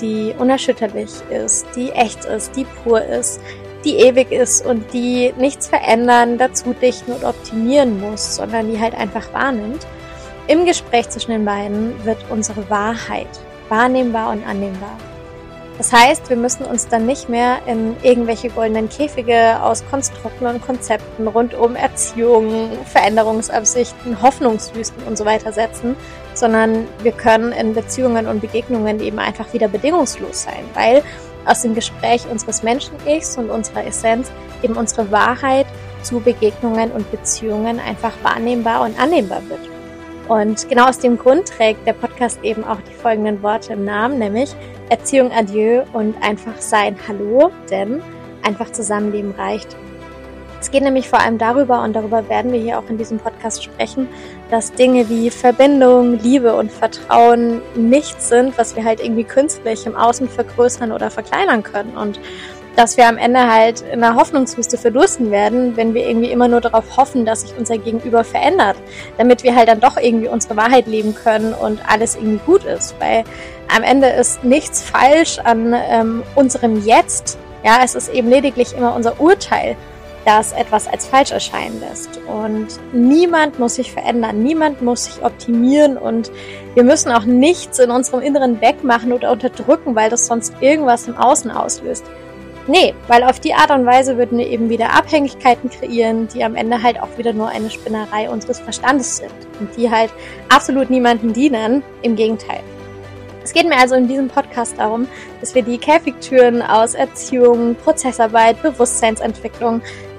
die unerschütterlich ist, die echt ist, die pur ist, die ewig ist und die nichts verändern, dazu dichten und optimieren muss, sondern die halt einfach wahrnimmt. Im Gespräch zwischen den beiden wird unsere Wahrheit wahrnehmbar und annehmbar. Das heißt, wir müssen uns dann nicht mehr in irgendwelche goldenen Käfige aus Konstrukten und Konzepten rund um Erziehung, Veränderungsabsichten, Hoffnungswüsten und so weiter setzen, sondern wir können in Beziehungen und Begegnungen eben einfach wieder bedingungslos sein, weil aus dem Gespräch unseres Menschen-Ichs und unserer Essenz eben unsere Wahrheit zu Begegnungen und Beziehungen einfach wahrnehmbar und annehmbar wird. Und genau aus dem Grund trägt der Podcast eben auch die folgenden Worte im Namen, nämlich Erziehung Adieu und einfach sein Hallo, denn einfach Zusammenleben reicht. Es geht nämlich vor allem darüber, und darüber werden wir hier auch in diesem Podcast sprechen, dass Dinge wie Verbindung, Liebe und Vertrauen nichts sind, was wir halt irgendwie künstlich im Außen vergrößern oder verkleinern können. Und dass wir am Ende halt in einer Hoffnungswüste verdursten werden, wenn wir irgendwie immer nur darauf hoffen, dass sich unser Gegenüber verändert, damit wir halt dann doch irgendwie unsere Wahrheit leben können und alles irgendwie gut ist. Weil am Ende ist nichts falsch an ähm, unserem Jetzt. Ja, es ist eben lediglich immer unser Urteil das etwas als falsch erscheinen lässt. Und niemand muss sich verändern, niemand muss sich optimieren und wir müssen auch nichts in unserem Inneren wegmachen oder unterdrücken, weil das sonst irgendwas im Außen auslöst. Nee, weil auf die Art und Weise würden wir eben wieder Abhängigkeiten kreieren, die am Ende halt auch wieder nur eine Spinnerei unseres Verstandes sind und die halt absolut niemanden dienen. Im Gegenteil. Es geht mir also in diesem Podcast darum, dass wir die Käfigtüren aus Erziehung, Prozessarbeit, Bewusstseinsentwicklung,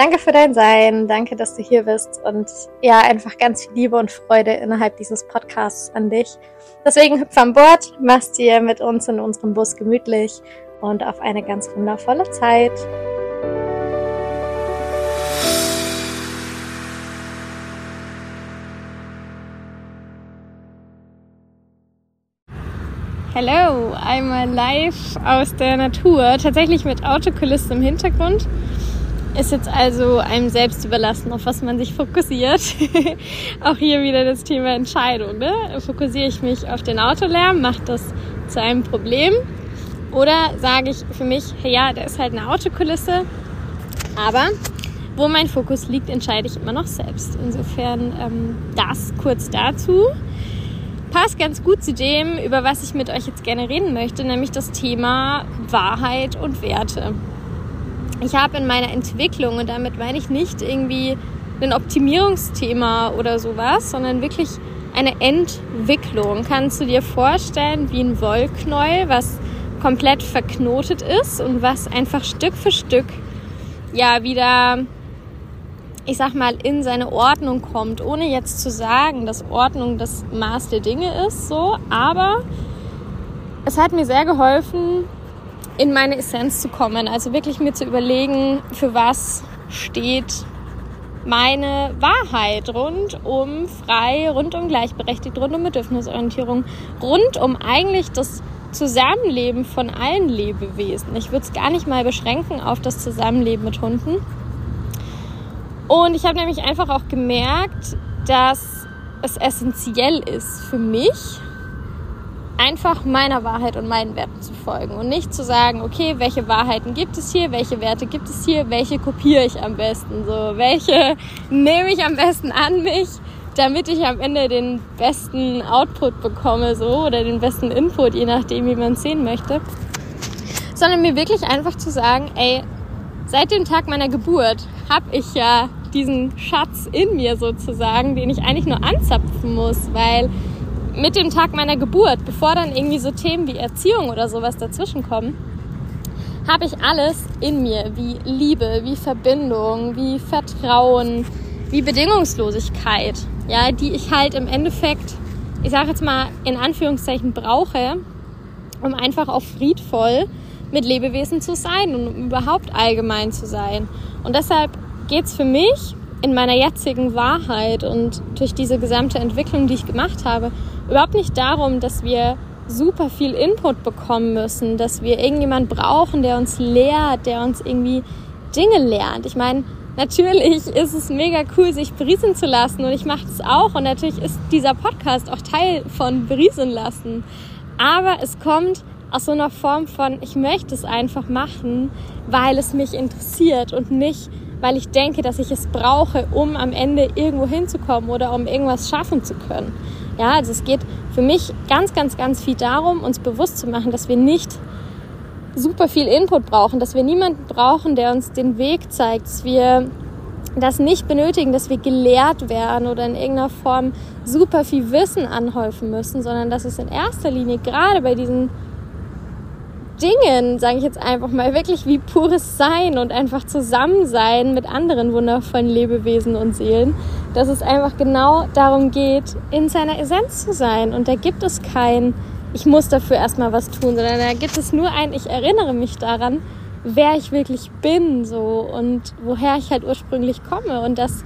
danke für dein Sein, danke, dass du hier bist und ja, einfach ganz viel Liebe und Freude innerhalb dieses Podcasts an dich. Deswegen hüpf an Bord, mach's dir mit uns in unserem Bus gemütlich und auf eine ganz wundervolle Zeit. Hallo, einmal live aus der Natur, tatsächlich mit Autokulisse im Hintergrund. Ist jetzt also einem selbst überlassen, auf was man sich fokussiert. Auch hier wieder das Thema Entscheidung. Ne? Fokussiere ich mich auf den Autolärm, mache das zu einem Problem? Oder sage ich für mich, hey, ja, da ist halt eine Autokulisse, aber wo mein Fokus liegt, entscheide ich immer noch selbst. Insofern ähm, das kurz dazu passt ganz gut zu dem, über was ich mit euch jetzt gerne reden möchte, nämlich das Thema Wahrheit und Werte. Ich habe in meiner Entwicklung, und damit meine ich nicht irgendwie ein Optimierungsthema oder sowas, sondern wirklich eine Entwicklung. Kannst du dir vorstellen, wie ein Wollknäuel, was komplett verknotet ist und was einfach Stück für Stück ja wieder ich sag mal, in seine Ordnung kommt, ohne jetzt zu sagen, dass Ordnung das Maß der Dinge ist, so, aber es hat mir sehr geholfen, in meine Essenz zu kommen, also wirklich mir zu überlegen, für was steht meine Wahrheit rund um frei, rund um gleichberechtigt, rund um Bedürfnisorientierung, rund um eigentlich das Zusammenleben von allen Lebewesen. Ich würde es gar nicht mal beschränken auf das Zusammenleben mit Hunden. Und ich habe nämlich einfach auch gemerkt, dass es essentiell ist für mich, einfach meiner Wahrheit und meinen Werten zu folgen und nicht zu sagen, okay, welche Wahrheiten gibt es hier, welche Werte gibt es hier, welche kopiere ich am besten, so welche nehme ich am besten an mich, damit ich am Ende den besten Output bekomme, so oder den besten Input, je nachdem, wie man es sehen möchte, sondern mir wirklich einfach zu sagen, ey, seit dem Tag meiner Geburt habe ich ja diesen Schatz in mir sozusagen, den ich eigentlich nur anzapfen muss, weil mit dem Tag meiner Geburt, bevor dann irgendwie so Themen wie Erziehung oder sowas dazwischen kommen, habe ich alles in mir, wie Liebe, wie Verbindung, wie Vertrauen, wie Bedingungslosigkeit, ja, die ich halt im Endeffekt, ich sage jetzt mal in Anführungszeichen brauche, um einfach auch friedvoll mit Lebewesen zu sein und überhaupt allgemein zu sein. Und deshalb geht es für mich in meiner jetzigen Wahrheit und durch diese gesamte Entwicklung, die ich gemacht habe, überhaupt nicht darum, dass wir super viel Input bekommen müssen, dass wir irgendjemand brauchen, der uns lehrt, der uns irgendwie Dinge lernt. Ich meine, natürlich ist es mega cool, sich berieseln zu lassen und ich mache es auch und natürlich ist dieser Podcast auch Teil von berieseln lassen. Aber es kommt aus so einer Form von, ich möchte es einfach machen, weil es mich interessiert und nicht, weil ich denke, dass ich es brauche, um am Ende irgendwo hinzukommen oder um irgendwas schaffen zu können. Ja, also es geht für mich ganz, ganz, ganz viel darum, uns bewusst zu machen, dass wir nicht super viel Input brauchen, dass wir niemanden brauchen, der uns den Weg zeigt, dass wir das nicht benötigen, dass wir gelehrt werden oder in irgendeiner Form super viel Wissen anhäufen müssen, sondern dass es in erster Linie gerade bei diesen Dingen, sage ich jetzt einfach mal, wirklich wie pures Sein und einfach Zusammensein mit anderen wundervollen Lebewesen und Seelen, dass es einfach genau darum geht, in seiner Essenz zu sein. Und da gibt es kein, ich muss dafür erstmal was tun, sondern da gibt es nur ein, ich erinnere mich daran, wer ich wirklich bin, so und woher ich halt ursprünglich komme und dass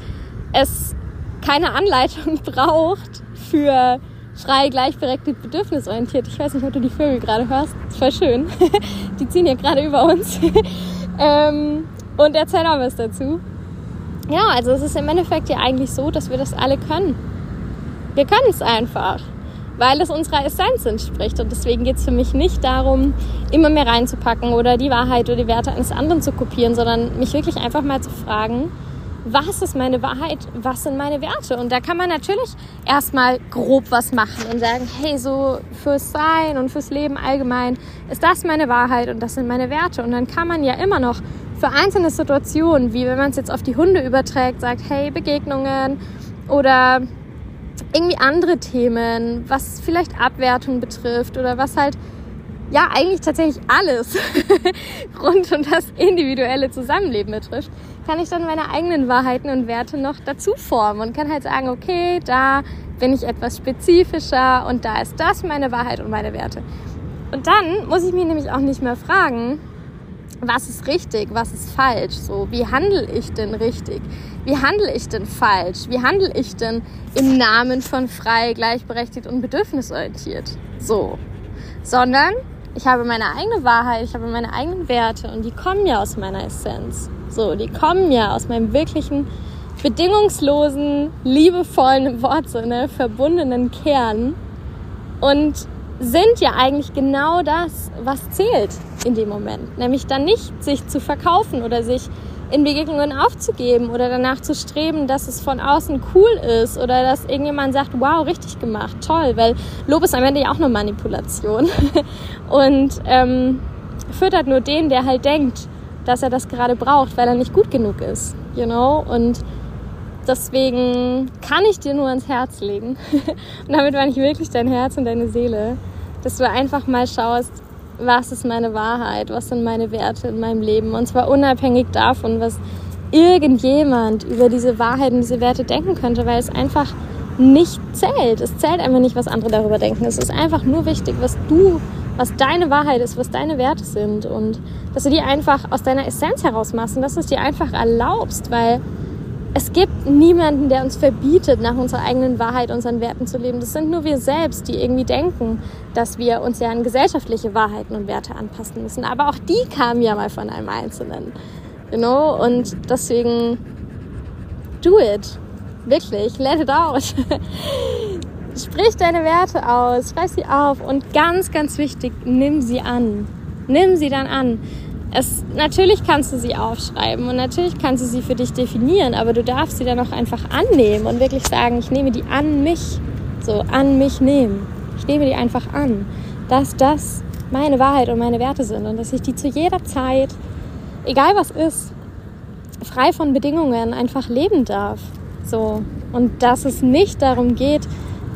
es keine Anleitung braucht für frei, gleichberechtigt, bedürfnisorientiert. Ich weiß nicht, ob du die Vögel gerade hörst. Voll schön. die ziehen hier gerade über uns. ähm, und erzähl auch was dazu. Ja, also es ist im Endeffekt ja eigentlich so, dass wir das alle können. Wir können es einfach, weil es unserer Essenz entspricht. Und deswegen geht es für mich nicht darum, immer mehr reinzupacken oder die Wahrheit oder die Werte eines anderen zu kopieren, sondern mich wirklich einfach mal zu fragen, was ist meine Wahrheit, was sind meine Werte. Und da kann man natürlich erstmal grob was machen und sagen, hey, so fürs Sein und fürs Leben allgemein ist das meine Wahrheit und das sind meine Werte. Und dann kann man ja immer noch für einzelne Situationen, wie wenn man es jetzt auf die Hunde überträgt, sagt, hey, Begegnungen oder irgendwie andere Themen, was vielleicht Abwertung betrifft oder was halt ja eigentlich tatsächlich alles rund um das individuelle Zusammenleben betrifft, kann ich dann meine eigenen Wahrheiten und Werte noch dazu formen und kann halt sagen, okay, da bin ich etwas spezifischer und da ist das meine Wahrheit und meine Werte. Und dann muss ich mich nämlich auch nicht mehr fragen, was ist richtig, was ist falsch, so, wie handle ich denn richtig, wie handle ich denn falsch, wie handle ich denn im Namen von frei, gleichberechtigt und bedürfnisorientiert, so, sondern ich habe meine eigene Wahrheit, ich habe meine eigenen Werte und die kommen ja aus meiner Essenz. So, die kommen ja aus meinem wirklichen, bedingungslosen, liebevollen, im Wortsinne, verbundenen Kern und sind ja eigentlich genau das, was zählt in dem Moment. Nämlich dann nicht sich zu verkaufen oder sich in Begegnungen aufzugeben oder danach zu streben, dass es von außen cool ist oder dass irgendjemand sagt, wow, richtig gemacht, toll, weil Lob ist am Ende ja auch eine Manipulation und ähm, füttert nur den, der halt denkt, dass er das gerade braucht, weil er nicht gut genug ist, you know, und deswegen kann ich dir nur ans Herz legen und damit meine ich wirklich dein Herz und deine Seele, dass du einfach mal schaust, was ist meine Wahrheit, was sind meine Werte in meinem Leben. Und zwar unabhängig davon, was irgendjemand über diese Wahrheiten, diese Werte denken könnte, weil es einfach nicht zählt. Es zählt einfach nicht, was andere darüber denken. Es ist einfach nur wichtig, was du, was deine Wahrheit ist, was deine Werte sind und dass du die einfach aus deiner Essenz heraus machst und dass du es dir einfach erlaubst, weil es gibt niemanden, der uns verbietet, nach unserer eigenen Wahrheit, unseren Werten zu leben. Das sind nur wir selbst, die irgendwie denken, dass wir uns ja an gesellschaftliche Wahrheiten und Werte anpassen müssen. Aber auch die kamen ja mal von einem Einzelnen. You know? Und deswegen, do it. Wirklich, let it out. Sprich deine Werte aus, schreib sie auf und ganz, ganz wichtig, nimm sie an. Nimm sie dann an. Es, natürlich kannst du sie aufschreiben und natürlich kannst du sie für dich definieren, aber du darfst sie dann auch einfach annehmen und wirklich sagen, ich nehme die an mich, so an mich nehmen. Ich nehme die einfach an, dass das meine Wahrheit und meine Werte sind und dass ich die zu jeder Zeit, egal was ist, frei von Bedingungen einfach leben darf. So. Und dass es nicht darum geht,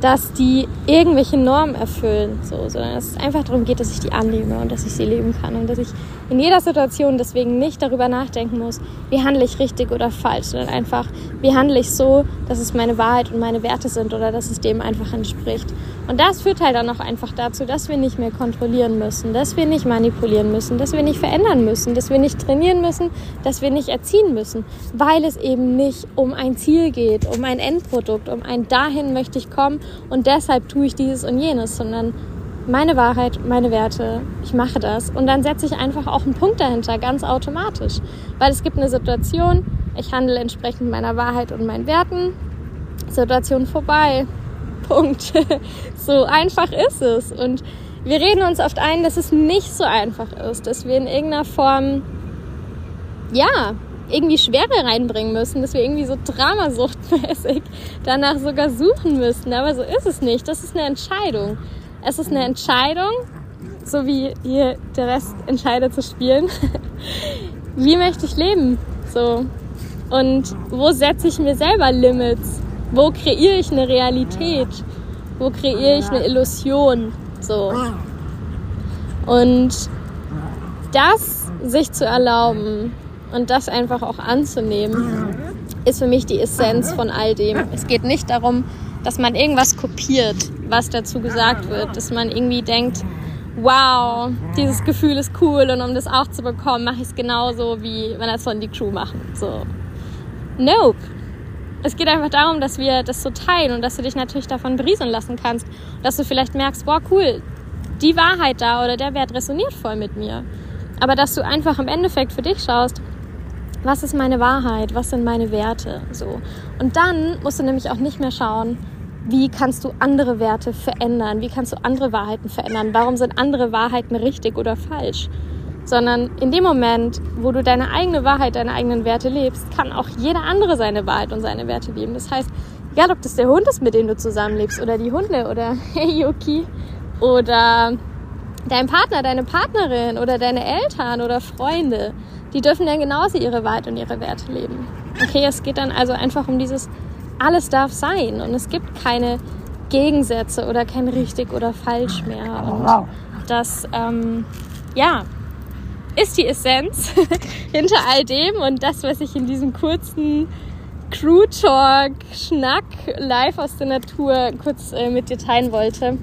dass die irgendwelche Normen erfüllen, so, sondern dass es einfach darum geht, dass ich die annehme und dass ich sie leben kann und dass ich in jeder Situation deswegen nicht darüber nachdenken muss, wie handle ich richtig oder falsch, sondern einfach, wie handle ich so, dass es meine Wahrheit und meine Werte sind oder dass es dem einfach entspricht. Und das führt halt dann auch einfach dazu, dass wir nicht mehr kontrollieren müssen, dass wir nicht manipulieren müssen, dass wir nicht verändern müssen, dass wir nicht trainieren müssen, dass wir nicht erziehen müssen, weil es eben nicht um ein Ziel geht, um ein Endprodukt, um ein dahin möchte ich kommen und deshalb tue ich dieses und jenes, sondern meine Wahrheit, meine Werte, ich mache das. Und dann setze ich einfach auch einen Punkt dahinter, ganz automatisch. Weil es gibt eine Situation, ich handle entsprechend meiner Wahrheit und meinen Werten. Situation vorbei. Punkt. so einfach ist es. Und wir reden uns oft ein, dass es nicht so einfach ist, dass wir in irgendeiner Form, ja, irgendwie Schwere reinbringen müssen, dass wir irgendwie so dramasuchtmäßig danach sogar suchen müssen. Aber so ist es nicht. Das ist eine Entscheidung. Es ist eine Entscheidung, so wie hier der Rest entscheidet zu spielen. wie möchte ich leben? So. Und wo setze ich mir selber Limits? Wo kreiere ich eine Realität? Wo kreiere ich eine Illusion? So. Und das sich zu erlauben und das einfach auch anzunehmen, ist für mich die Essenz von all dem. Es geht nicht darum, dass man irgendwas kopiert, was dazu gesagt wird, dass man irgendwie denkt, wow, dieses Gefühl ist cool und um das auch zu bekommen, mache ich es genauso, wie wenn das von die Crew machen. So. Nope. Es geht einfach darum, dass wir das so teilen und dass du dich natürlich davon berieseln lassen kannst. Dass du vielleicht merkst, wow, cool, die Wahrheit da oder der Wert resoniert voll mit mir. Aber dass du einfach im Endeffekt für dich schaust, was ist meine Wahrheit, was sind meine Werte, so. Und dann musst du nämlich auch nicht mehr schauen, wie kannst du andere Werte verändern, wie kannst du andere Wahrheiten verändern, warum sind andere Wahrheiten richtig oder falsch, sondern in dem Moment, wo du deine eigene Wahrheit, deine eigenen Werte lebst, kann auch jeder andere seine Wahrheit und seine Werte leben. Das heißt, egal ob das der Hund ist, mit dem du zusammenlebst, oder die Hunde, oder hey Yuki, oder dein Partner, deine Partnerin, oder deine Eltern oder Freunde, die dürfen dann genauso ihre Wahrheit und ihre Werte leben. Okay, es geht dann also einfach um dieses, alles darf sein und es gibt keine Gegensätze oder kein richtig oder falsch mehr. Und das, ähm, ja, ist die Essenz hinter all dem und das, was ich in diesem kurzen Crew Talk Schnack live aus der Natur kurz äh, mit dir teilen wollte.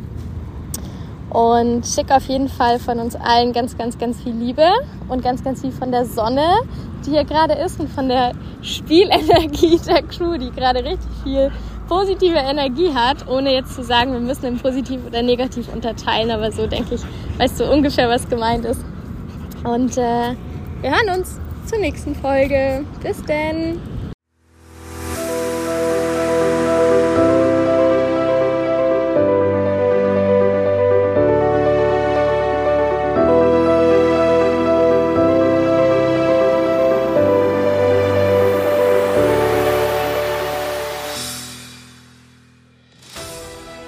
Und schick auf jeden Fall von uns allen ganz, ganz, ganz viel Liebe und ganz, ganz viel von der Sonne, die hier gerade ist und von der Spielenergie der Crew, die gerade richtig viel positive Energie hat, ohne jetzt zu sagen, wir müssen in positiv oder negativ unterteilen, aber so denke ich, weißt du ungefähr, was gemeint ist. Und äh, wir hören uns zur nächsten Folge. Bis denn!